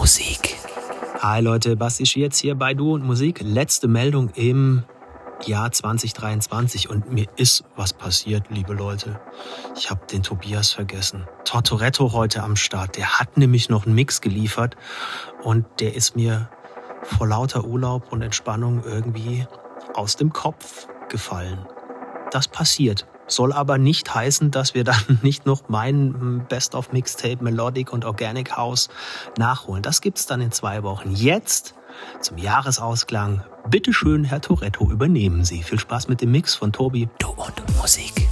Musik. Hi Leute, Basti jetzt hier bei Du und Musik. Letzte Meldung im Jahr 2023 und mir ist was passiert, liebe Leute. Ich habe den Tobias vergessen. Tortoretto heute am Start. Der hat nämlich noch einen Mix geliefert und der ist mir vor lauter Urlaub und Entspannung irgendwie aus dem Kopf gefallen. Das passiert. Soll aber nicht heißen, dass wir dann nicht noch mein Best of Mixtape Melodic und Organic House nachholen. Das gibt's dann in zwei Wochen. Jetzt zum Jahresausklang. Bitte schön, Herr Toretto, übernehmen Sie. Viel Spaß mit dem Mix von Tobi. Du und Musik.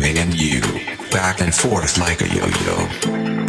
me and you, back and forth like a yo-yo.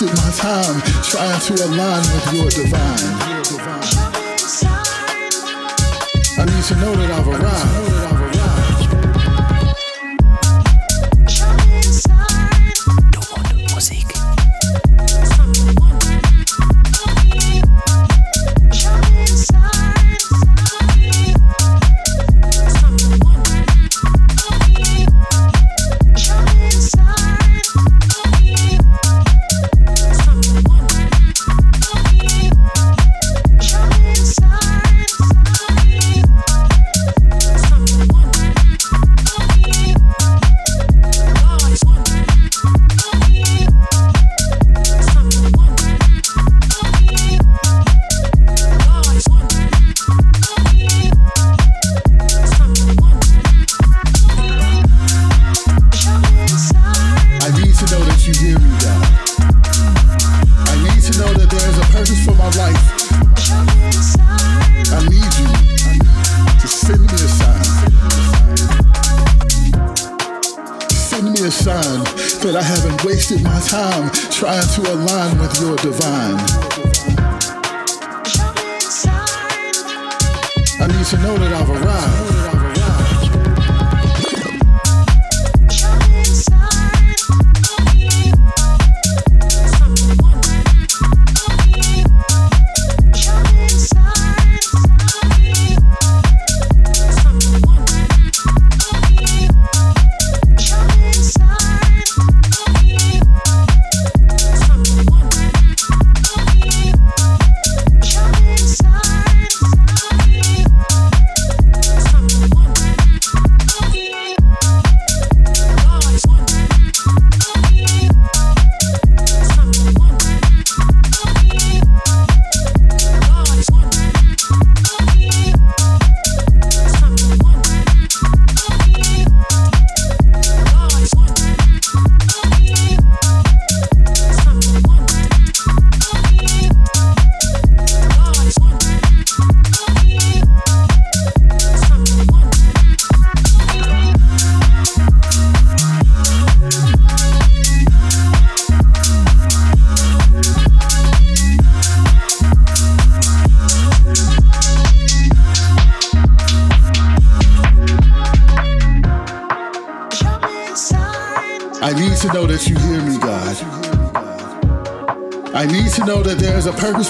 Wasted my time trying to align with your divine. I need to know that I've arrived.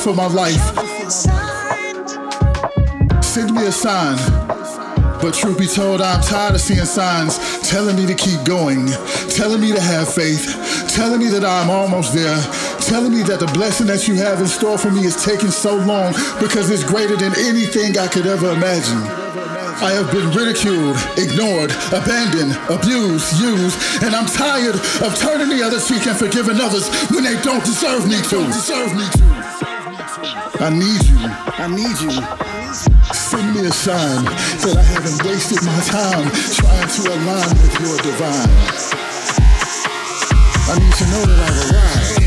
For my life. Send me a sign. But truth be told, I'm tired of seeing signs telling me to keep going, telling me to have faith, telling me that I'm almost there, telling me that the blessing that you have in store for me is taking so long because it's greater than anything I could ever imagine. I have been ridiculed, ignored, abandoned, abused, used, and I'm tired of turning the other cheek and forgiving others when they don't deserve me to. Deserve me to. I need you. I need you. Send me a sign that I haven't wasted my time trying to align with your divine. I need to know that I've arrived.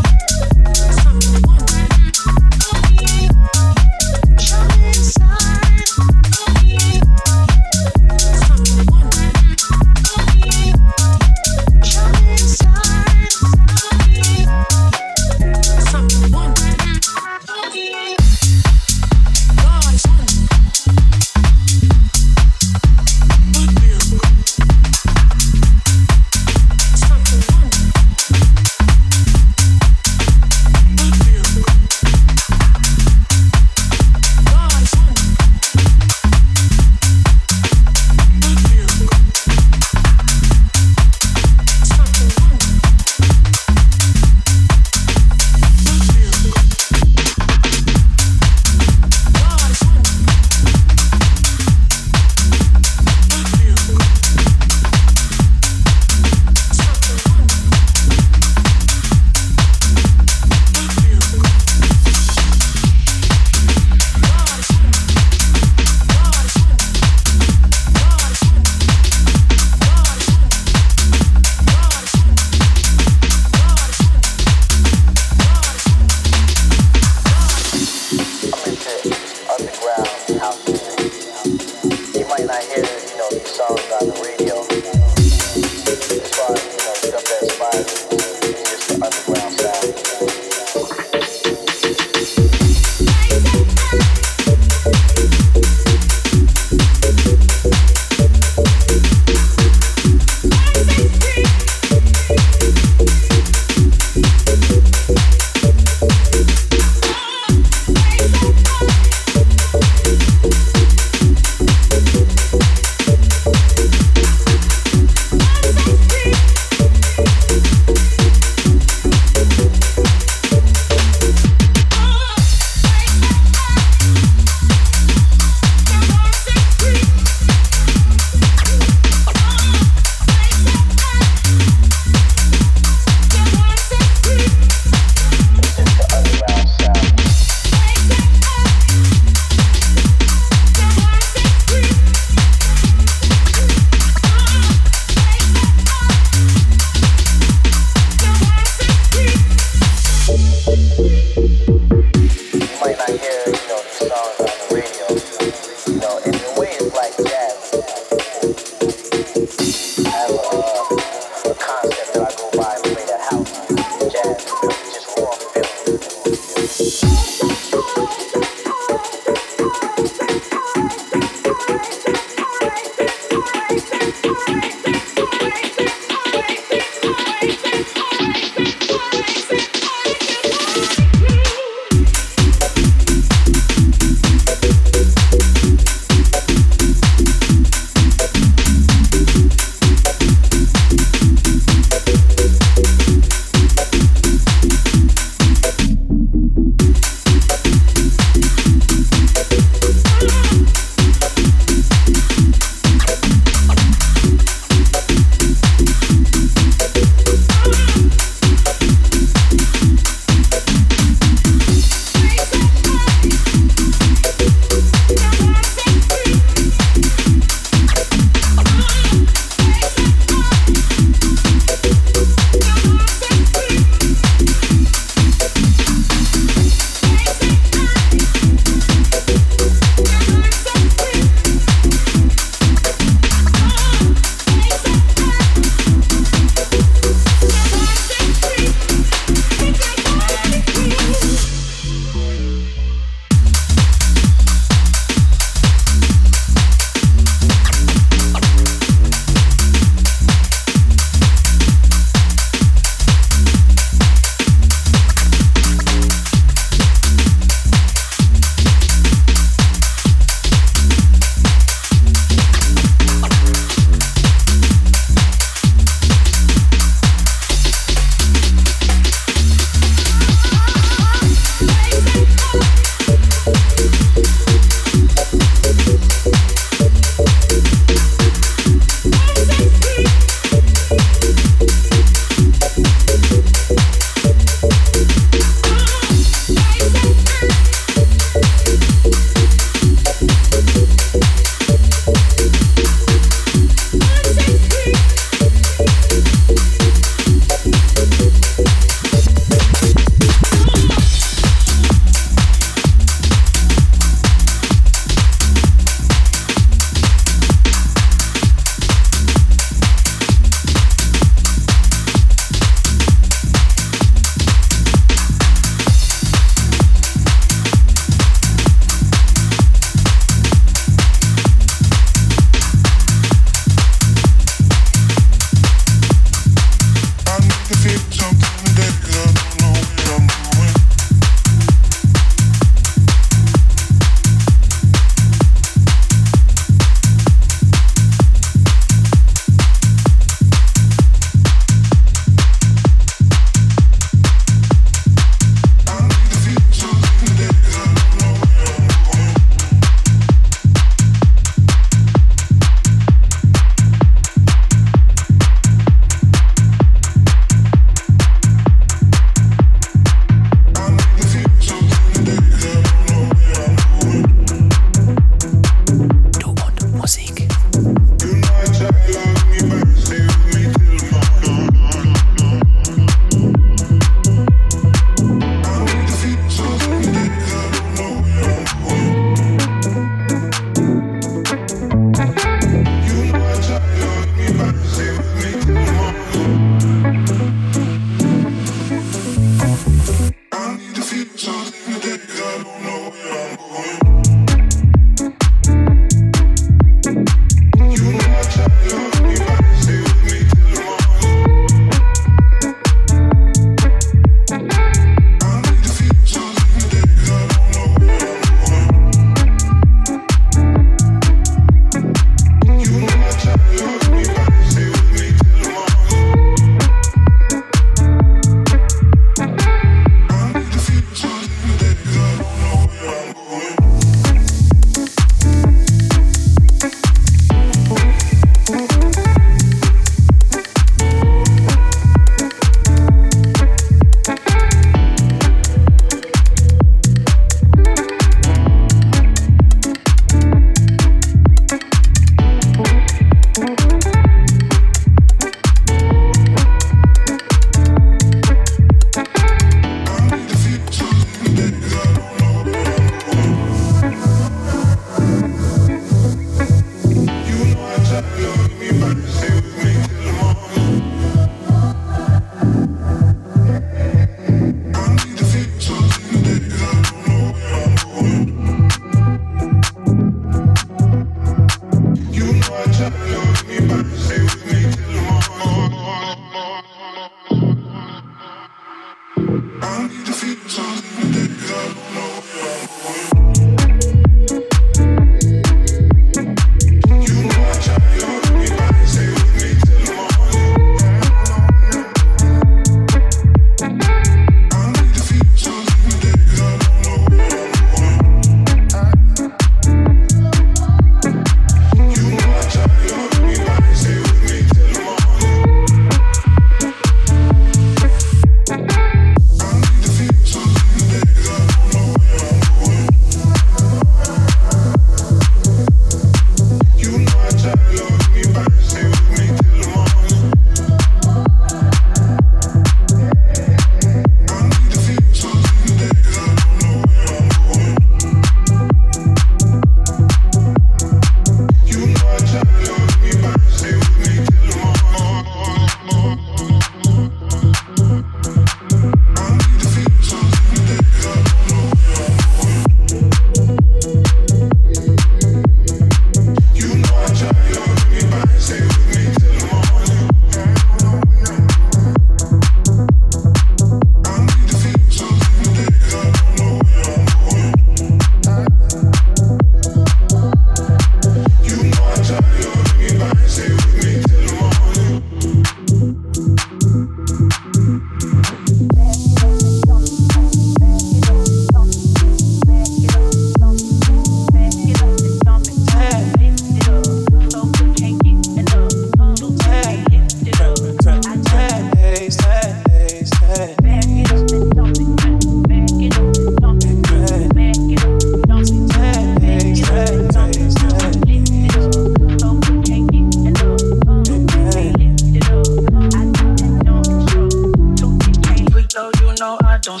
Don't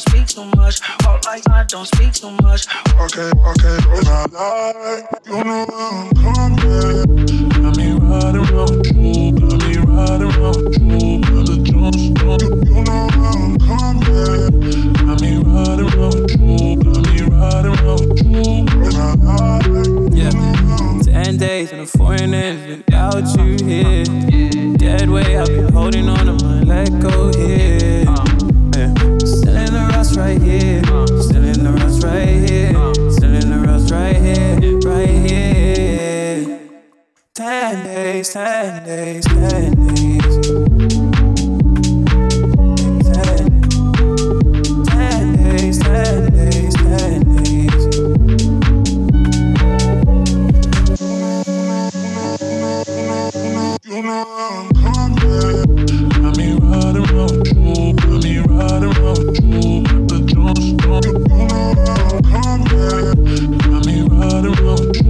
speak too much. Walking, walking, when I lie, you know I'm coming. Got me riding around you, got me riding around you. Got the Jones, you, you know I'm coming. Got me riding around you, got me riding around you. When I lie, yeah. Ten days in a foreign land without you here. Dead way, I've been holding on to my let go here. Right here. Still in the rust right here. Still in the rust right here. Right here. Ten days, ten days, ten days.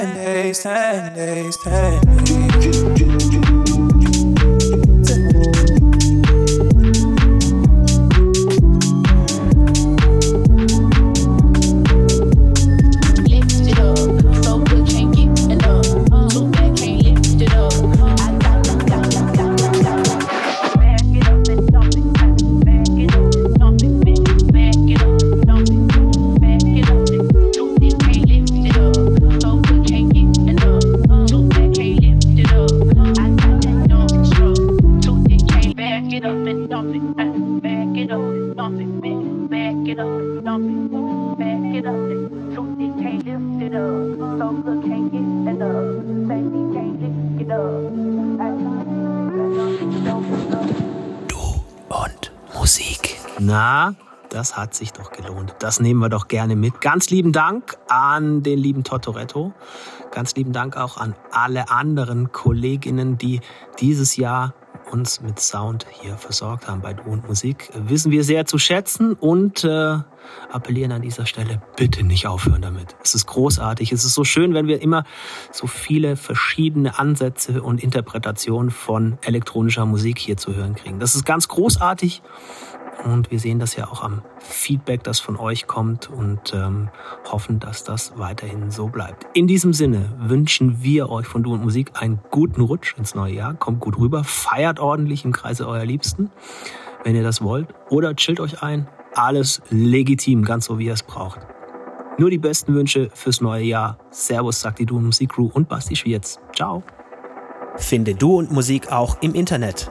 ten days, ten days, ten days. Hat sich doch gelohnt. Das nehmen wir doch gerne mit. Ganz lieben Dank an den lieben Totoretto. Ganz lieben Dank auch an alle anderen Kolleginnen, die dieses Jahr uns mit Sound hier versorgt haben bei Du und Musik. Wissen wir sehr zu schätzen und äh, appellieren an dieser Stelle, bitte nicht aufhören damit. Es ist großartig. Es ist so schön, wenn wir immer so viele verschiedene Ansätze und Interpretationen von elektronischer Musik hier zu hören kriegen. Das ist ganz großartig und wir sehen das ja auch am Feedback, das von euch kommt und ähm, hoffen, dass das weiterhin so bleibt. In diesem Sinne wünschen wir euch von Du und Musik einen guten Rutsch ins neue Jahr. Kommt gut rüber, feiert ordentlich im Kreise eurer Liebsten, wenn ihr das wollt. Oder chillt euch ein. Alles legitim, ganz so wie ihr es braucht. Nur die besten Wünsche fürs neue Jahr. Servus, sagt die Du und Musik Crew und Basti Schwierz. Ciao. Finde Du und Musik auch im Internet